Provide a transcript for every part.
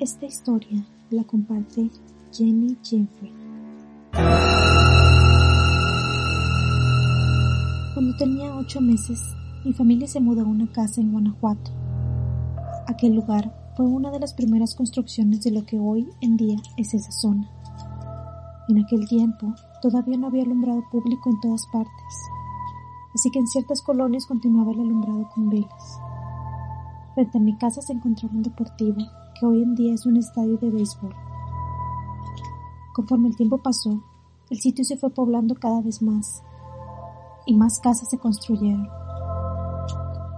Esta historia la comparte Jenny Jeffrey. Cuando tenía ocho meses, mi familia se mudó a una casa en Guanajuato. Aquel lugar fue una de las primeras construcciones de lo que hoy en día es esa zona. En aquel tiempo todavía no había alumbrado público en todas partes, así que en ciertas colonias continuaba el alumbrado con velas. Frente a mi casa se encontraba un deportivo que hoy en día es un estadio de béisbol. Conforme el tiempo pasó, el sitio se fue poblando cada vez más y más casas se construyeron.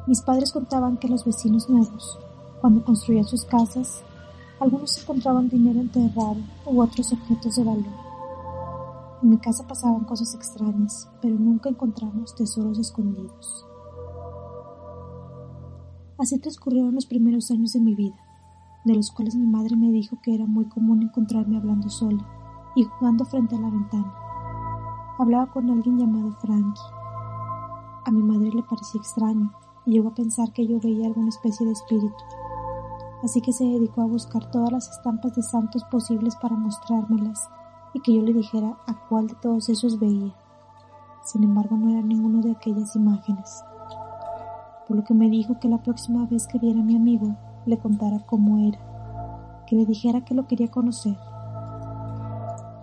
Mis padres contaban que los vecinos nuevos, cuando construían sus casas, algunos encontraban dinero enterrado u otros objetos de valor. En mi casa pasaban cosas extrañas, pero nunca encontramos tesoros escondidos. Así transcurrieron los primeros años de mi vida, de los cuales mi madre me dijo que era muy común encontrarme hablando sola y jugando frente a la ventana. Hablaba con alguien llamado Frankie. A mi madre le parecía extraño y llegó a pensar que yo veía alguna especie de espíritu. Así que se dedicó a buscar todas las estampas de santos posibles para mostrármelas y que yo le dijera a cuál de todos esos veía. Sin embargo, no era ninguno de aquellas imágenes. Por lo que me dijo que la próxima vez que viera a mi amigo le contara cómo era, que le dijera que lo quería conocer.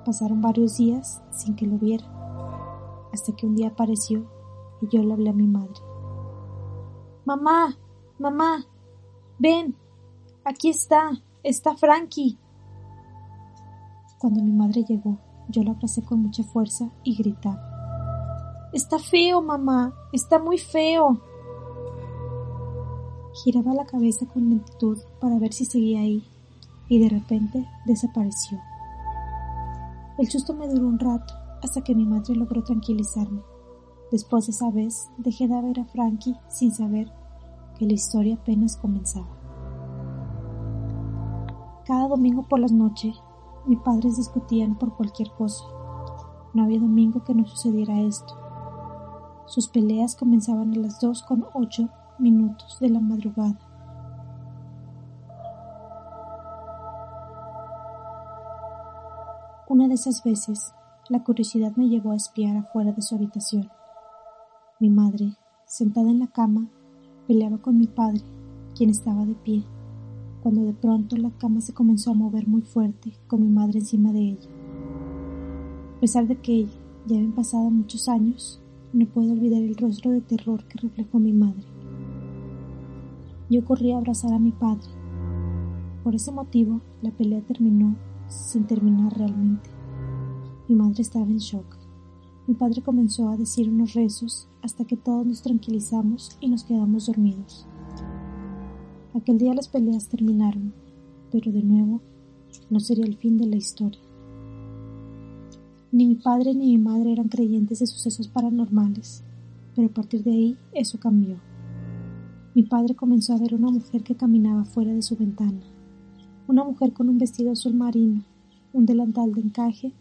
Pasaron varios días sin que lo viera, hasta que un día apareció y yo le hablé a mi madre. Mamá, mamá, ven, aquí está, está Frankie. Cuando mi madre llegó, yo la abracé con mucha fuerza y gritaba. Está feo, mamá, está muy feo. Giraba la cabeza con lentitud para ver si seguía ahí, y de repente desapareció. El susto me duró un rato, hasta que mi madre logró tranquilizarme. Después de esa vez, dejé de ver a Frankie sin saber que la historia apenas comenzaba. Cada domingo por las noches, mis padres discutían por cualquier cosa. No había domingo que no sucediera esto. Sus peleas comenzaban a las dos con ocho minutos de la madrugada. Una de esas veces, la curiosidad me llevó a espiar afuera de su habitación. Mi madre, sentada en la cama, peleaba con mi padre, quien estaba de pie, cuando de pronto la cama se comenzó a mover muy fuerte con mi madre encima de ella. A pesar de que ya habían pasado muchos años, no puedo olvidar el rostro de terror que reflejó mi madre. Yo corrí a abrazar a mi padre. Por ese motivo, la pelea terminó sin terminar realmente. Mi madre estaba en shock. Mi padre comenzó a decir unos rezos hasta que todos nos tranquilizamos y nos quedamos dormidos. Aquel día las peleas terminaron, pero de nuevo no sería el fin de la historia. Ni mi padre ni mi madre eran creyentes de sucesos paranormales, pero a partir de ahí eso cambió. Mi padre comenzó a ver una mujer que caminaba fuera de su ventana, una mujer con un vestido azul marino, un delantal de encaje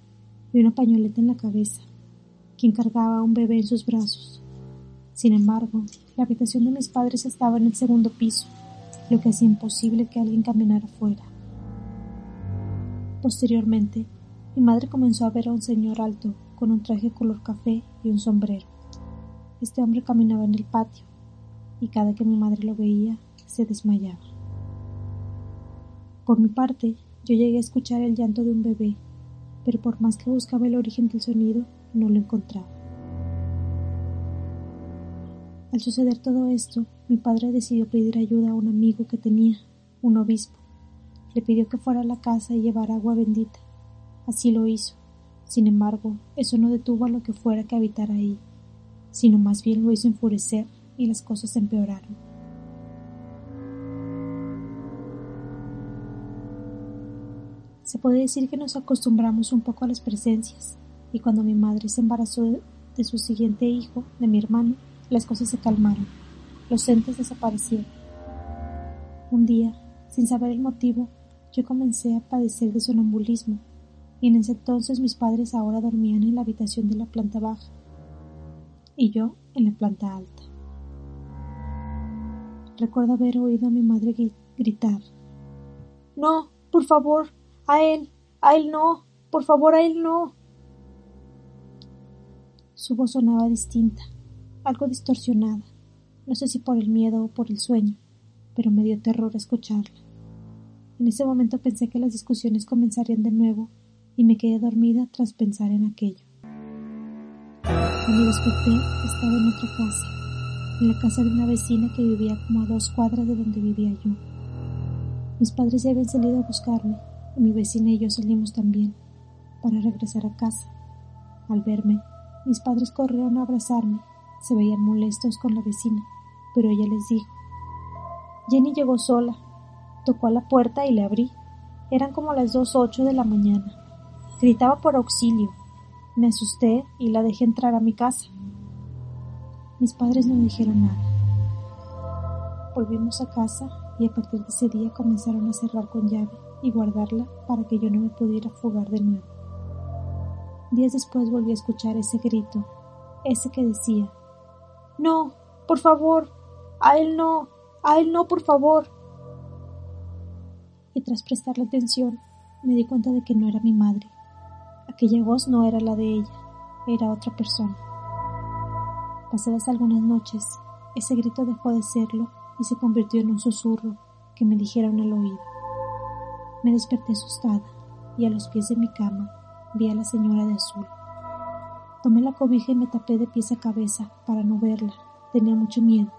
y una pañoleta en la cabeza, quien cargaba a un bebé en sus brazos. Sin embargo, la habitación de mis padres estaba en el segundo piso, lo que hacía imposible que alguien caminara fuera. Posteriormente, mi madre comenzó a ver a un señor alto, con un traje color café y un sombrero. Este hombre caminaba en el patio, y cada que mi madre lo veía, se desmayaba. Por mi parte, yo llegué a escuchar el llanto de un bebé, pero por más que buscaba el origen del sonido, no lo encontraba. Al suceder todo esto, mi padre decidió pedir ayuda a un amigo que tenía, un obispo. Le pidió que fuera a la casa y llevara agua bendita. Así lo hizo. Sin embargo, eso no detuvo a lo que fuera que habitara ahí, sino más bien lo hizo enfurecer y las cosas empeoraron. Se puede decir que nos acostumbramos un poco a las presencias, y cuando mi madre se embarazó de, su siguiente hijo, de mi hermano, las cosas se calmaron, los entes desaparecieron. Un día, sin saber el motivo, yo comencé a padecer de sonambulismo y en ese entonces mis padres ahora dormían en la habitación de la planta baja y yo en la planta alta. Recuerdo haber oído a mi madre gritar No, por favor, a él, a él no, por favor, a él no. Su voz sonaba distinta, algo distorsionada, no sé si por el miedo o por el sueño, pero me dio terror escucharla. En ese momento pensé que las discusiones comenzarían de nuevo y me quedé dormida tras pensar en aquello. Cuando desperté estaba en otra casa, en la casa de una vecina que vivía como a dos cuadras de donde vivía yo. Mis padres ya habían salido a buscarme y mi vecina y yo salimos también para regresar a casa. Al verme, mis padres corrieron a abrazarme, se veían molestos con la vecina, pero ella les dijo. Jenny llegó sola, tocó a la puerta y le abrí. Eran como las dos ocho de la mañana. Gritaba por auxilio. Me asusté y la dejé entrar a mi casa. Mis padres no dijeron nada. Volvimos a casa y a partir de ese día comenzaron a cerrar con llave y guardarla para que yo no me pudiera fugar de nuevo. Días después volví a escuchar ese grito, ese que decía, No, por favor, a él no, a él no, por favor. Y tras prestarle atención, me di cuenta de que no era mi madre. Aquella voz no era la de ella, era otra persona. Pasadas algunas noches, ese grito dejó de serlo y se convirtió en un susurro que me dijeron al oído. Me desperté asustada y a los pies de mi cama vi a la señora de azul. Tomé la cobija y me tapé de pies a cabeza para no verla. Tenía mucho miedo,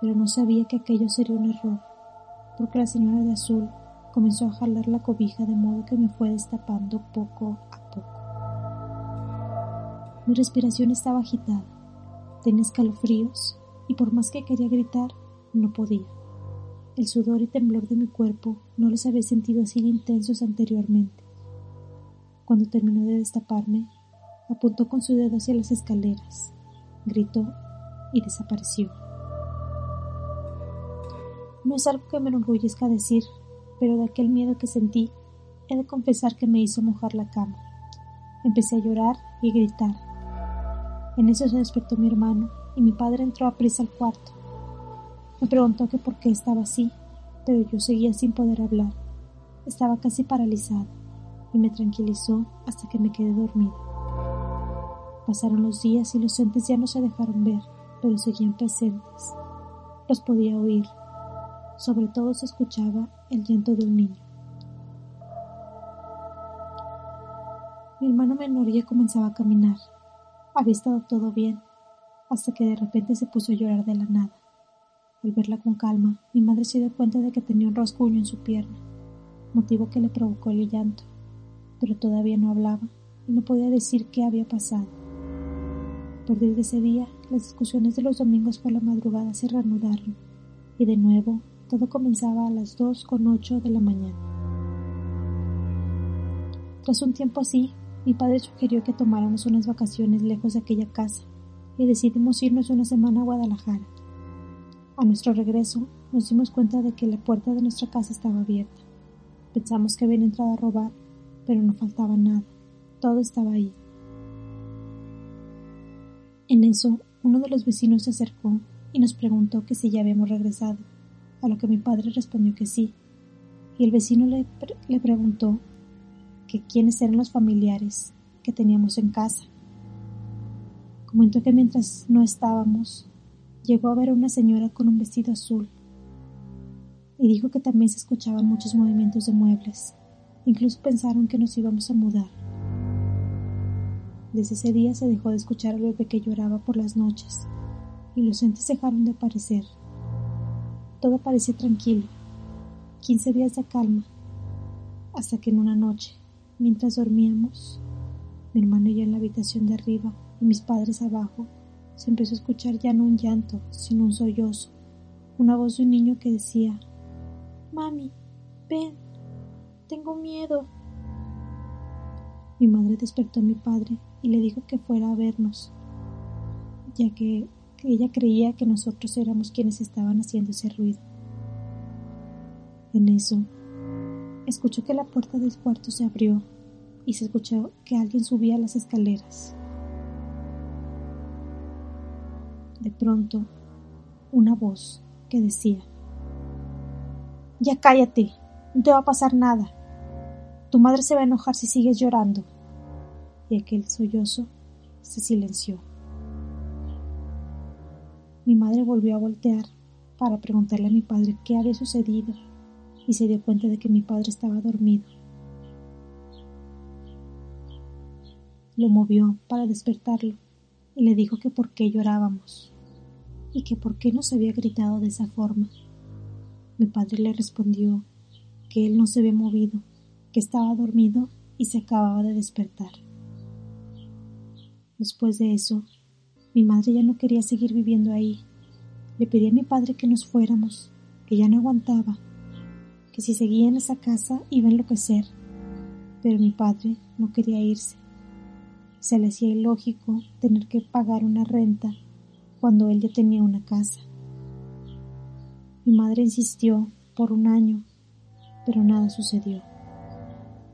pero no sabía que aquello sería un error, porque la señora de azul comenzó a jalar la cobija de modo que me fue destapando poco a poco. Mi respiración estaba agitada, tenía escalofríos y por más que quería gritar, no podía. El sudor y temblor de mi cuerpo no los había sentido así intensos anteriormente. Cuando terminó de destaparme, apuntó con su dedo hacia las escaleras, gritó y desapareció. No es algo que me enorgullezca decir, pero de aquel miedo que sentí, he de confesar que me hizo mojar la cama. Empecé a llorar y gritar. En eso se despertó mi hermano y mi padre entró a prisa al cuarto. Me preguntó que por qué estaba así, pero yo seguía sin poder hablar. Estaba casi paralizada y me tranquilizó hasta que me quedé dormida. Pasaron los días y los entes ya no se dejaron ver, pero seguían presentes. Los podía oír. Sobre todo se escuchaba el llanto de un niño. Mi hermano menor ya comenzaba a caminar. Había estado todo bien, hasta que de repente se puso a llorar de la nada. Al verla con calma, mi madre se dio cuenta de que tenía un rasguño en su pierna, motivo que le provocó el llanto, pero todavía no hablaba y no podía decir qué había pasado. A partir de ese día, las discusiones de los domingos por la madrugada se reanudaron, y de nuevo todo comenzaba a las dos con ocho de la mañana. Tras un tiempo así, mi padre sugirió que tomáramos unas vacaciones lejos de aquella casa, y decidimos irnos una semana a Guadalajara. A nuestro regreso, nos dimos cuenta de que la puerta de nuestra casa estaba abierta. Pensamos que habían entrado a robar, pero no faltaba nada. Todo estaba ahí. En eso, uno de los vecinos se acercó y nos preguntó que si ya habíamos regresado, a lo que mi padre respondió que sí, y el vecino le, le preguntó que quiénes eran los familiares que teníamos en casa. Comentó que mientras no estábamos, llegó a ver a una señora con un vestido azul y dijo que también se escuchaban muchos movimientos de muebles. Incluso pensaron que nos íbamos a mudar. Desde ese día se dejó de escuchar al bebé que lloraba por las noches y los entes dejaron de aparecer. Todo parecía tranquilo. Quince días de calma. Hasta que en una noche, mientras dormíamos, mi hermano y yo en la habitación de arriba y mis padres abajo, se empezó a escuchar ya no un llanto, sino un sollozo, una voz de un niño que decía Mami, ven, tengo miedo. Mi madre despertó a mi padre y le dijo que fuera a vernos, ya que ella creía que nosotros éramos quienes estaban haciendo ese ruido. En eso, escuchó que la puerta del cuarto se abrió y se escuchó que alguien subía las escaleras. De pronto, una voz que decía, Ya cállate, no te va a pasar nada, Tu madre se va a enojar si sigues llorando. Y aquel sollozo se silenció. Mi madre volvió a voltear para preguntarle a mi padre qué había sucedido y se dio cuenta de que mi padre estaba dormido. Lo movió para despertarlo y le dijo que por qué llorábamos y que por qué nos había gritado de esa forma. Mi padre le respondió que él no se había movido, que estaba dormido y se acababa de despertar. Después de eso, mi madre ya no quería seguir viviendo ahí. Le pedí a mi padre que nos fuéramos, que ya no aguantaba, que si seguía en esa casa iba a enloquecer. Pero mi padre no quería irse. Se le hacía ilógico tener que pagar una renta cuando él ya tenía una casa. Mi madre insistió por un año, pero nada sucedió,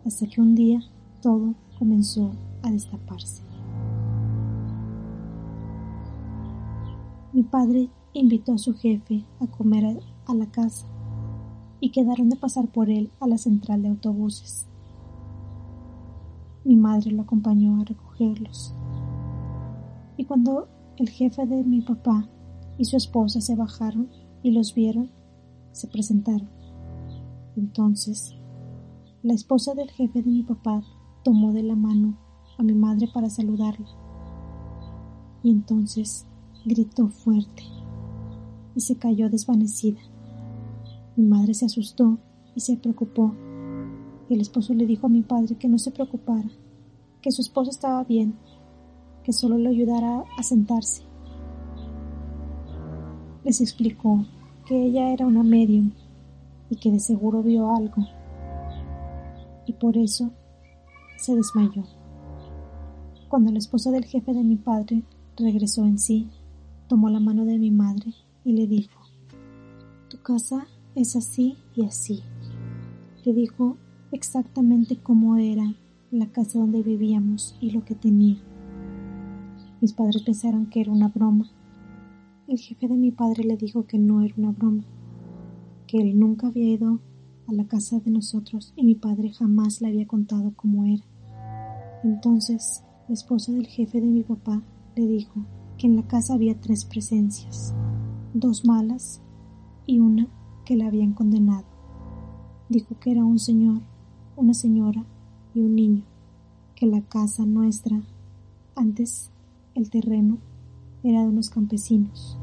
hasta que un día todo comenzó a destaparse. Mi padre invitó a su jefe a comer a la casa y quedaron de pasar por él a la central de autobuses. Mi madre lo acompañó a recogerlos. Y cuando el jefe de mi papá y su esposa se bajaron y los vieron, se presentaron. Entonces, la esposa del jefe de mi papá tomó de la mano a mi madre para saludarla. Y entonces gritó fuerte y se cayó desvanecida. Mi madre se asustó y se preocupó. El esposo le dijo a mi padre que no se preocupara, que su esposa estaba bien, que solo le ayudara a sentarse. Les explicó que ella era una medium y que de seguro vio algo, y por eso se desmayó. Cuando la esposa del jefe de mi padre regresó en sí, tomó la mano de mi madre y le dijo, Tu casa es así y así. Le dijo exactamente cómo era la casa donde vivíamos y lo que tenía. Mis padres pensaron que era una broma. El jefe de mi padre le dijo que no era una broma, que él nunca había ido a la casa de nosotros y mi padre jamás le había contado cómo era. Entonces, la esposa del jefe de mi papá le dijo que en la casa había tres presencias, dos malas y una que la habían condenado. Dijo que era un señor, una señora y un niño, que la casa nuestra, antes el terreno, era de unos campesinos,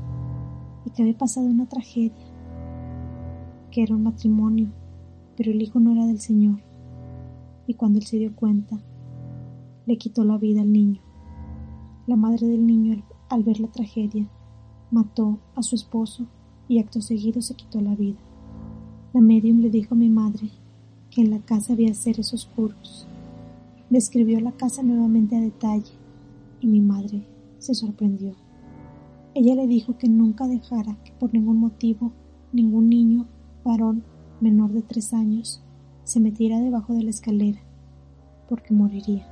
y que había pasado una tragedia, que era un matrimonio, pero el hijo no era del señor, y cuando él se dio cuenta, le quitó la vida al niño. La madre del niño al ver la tragedia, mató a su esposo y acto seguido se quitó la vida. La medium le dijo a mi madre que en la casa había seres oscuros. Describió la casa nuevamente a detalle y mi madre se sorprendió. Ella le dijo que nunca dejara que por ningún motivo ningún niño, varón menor de tres años, se metiera debajo de la escalera, porque moriría.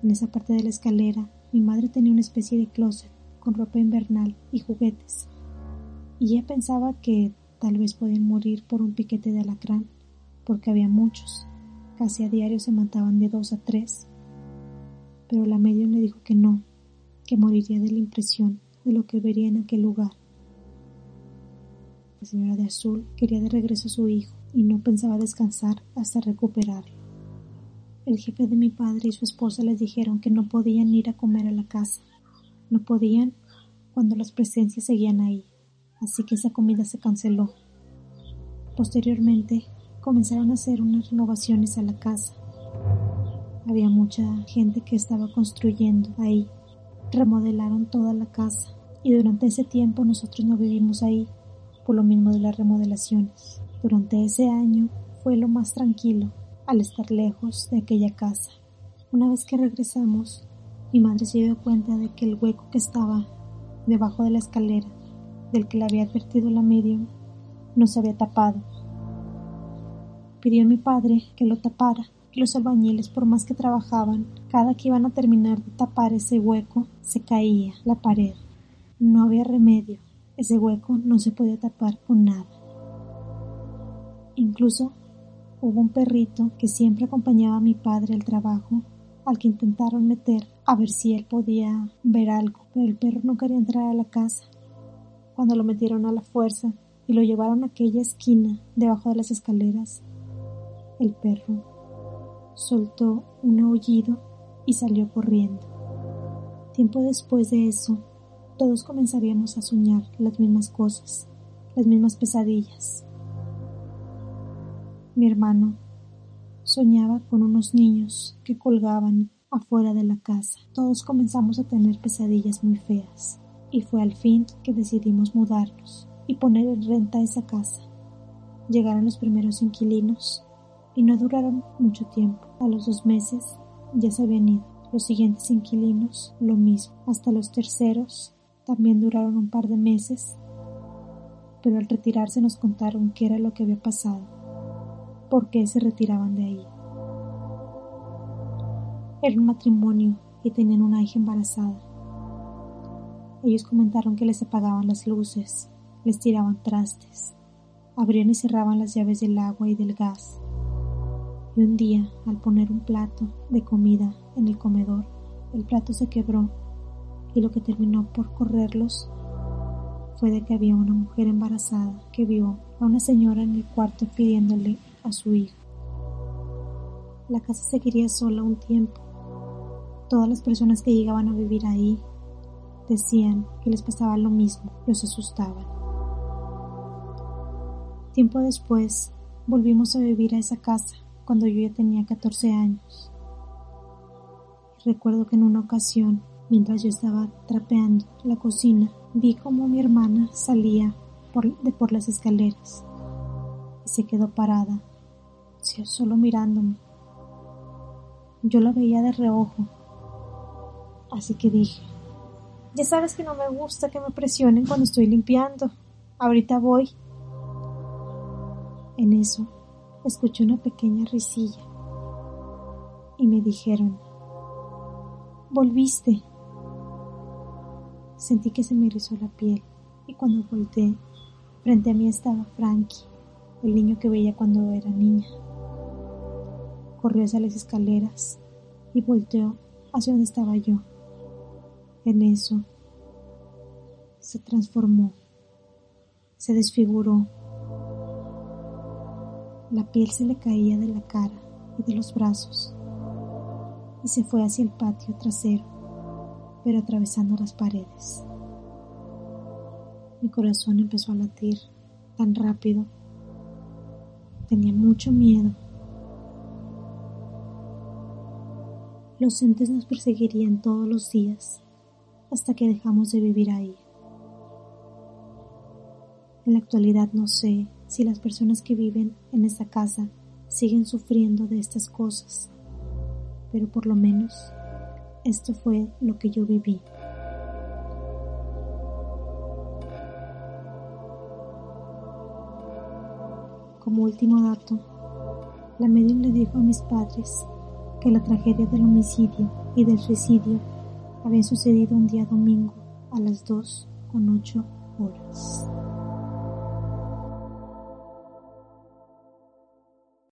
En esa parte de la escalera mi madre tenía una especie de closet con ropa invernal y juguetes, y ella pensaba que tal vez podían morir por un piquete de alacrán, porque había muchos, casi a diario se mataban de dos a tres. Pero la medium le dijo que no, que moriría de la impresión de lo que vería en aquel lugar. La señora de azul quería de regreso a su hijo y no pensaba descansar hasta recuperarlo. El jefe de mi padre y su esposa les dijeron que no podían ir a comer a la casa. No podían cuando las presencias seguían ahí, así que esa comida se canceló. Posteriormente, comenzaron a hacer unas renovaciones a la casa. Había mucha gente que estaba construyendo ahí. Remodelaron toda la casa y durante ese tiempo nosotros no vivimos ahí, por lo mismo de las remodelaciones. Durante ese año fue lo más tranquilo al estar lejos de aquella casa. Una vez que regresamos, mi madre se dio cuenta de que el hueco que estaba debajo de la escalera, del que le había advertido la medium, no se había tapado. Pidió a mi padre que lo tapara y los albañiles, por más que trabajaban, cada que iban a terminar de tapar ese hueco, se caía la pared. No había remedio. Ese hueco no se podía tapar con nada. Incluso hubo un perrito que siempre acompañaba a mi padre al trabajo, al que intentaron meter a ver si él podía ver algo, pero el perro no quería entrar a la casa. Cuando lo metieron a la fuerza y lo llevaron a aquella esquina debajo de las escaleras, el perro soltó un aullido y salió corriendo. Tiempo después de eso, todos comenzaríamos a soñar las mismas cosas, las mismas pesadillas. Mi hermano soñaba con unos niños que colgaban afuera de la casa. Todos comenzamos a tener pesadillas muy feas y fue al fin que decidimos mudarnos y poner en renta esa casa. Llegaron los primeros inquilinos y no duraron mucho tiempo. A los dos meses ya se habían ido. Los siguientes inquilinos lo mismo. Hasta los terceros también duraron un par de meses, pero al retirarse nos contaron qué era lo que había pasado, por qué se retiraban de ahí. Era un matrimonio y tenían una hija embarazada. Ellos comentaron que les apagaban las luces, les tiraban trastes, abrían y cerraban las llaves del agua y del gas. Y un día, al poner un plato de comida en el comedor, el plato se quebró y lo que terminó por correrlos fue de que había una mujer embarazada que vio a una señora en el cuarto pidiéndole a su hijo. La casa seguiría sola un tiempo. Todas las personas que llegaban a vivir ahí decían que les pasaba lo mismo, los asustaban. Tiempo después volvimos a vivir a esa casa cuando yo ya tenía 14 años. recuerdo que en una ocasión Mientras yo estaba trapeando la cocina, vi como mi hermana salía de por las escaleras y se quedó parada, solo mirándome. Yo la veía de reojo, así que dije, ya sabes que no me gusta que me presionen cuando estoy limpiando. Ahorita voy. En eso, escuché una pequeña risilla y me dijeron, volviste. Sentí que se me erizó la piel y cuando volteé, frente a mí estaba Frankie, el niño que veía cuando era niña. Corrió hacia las escaleras y volteó hacia donde estaba yo. En eso se transformó, se desfiguró. La piel se le caía de la cara y de los brazos y se fue hacia el patio trasero pero atravesando las paredes. Mi corazón empezó a latir tan rápido. Tenía mucho miedo. Los entes nos perseguirían todos los días hasta que dejamos de vivir ahí. En la actualidad no sé si las personas que viven en esta casa siguen sufriendo de estas cosas, pero por lo menos esto fue lo que yo viví. Como último dato, la medium le dijo a mis padres que la tragedia del homicidio y del suicidio había sucedido un día domingo a las 2 con 8 horas.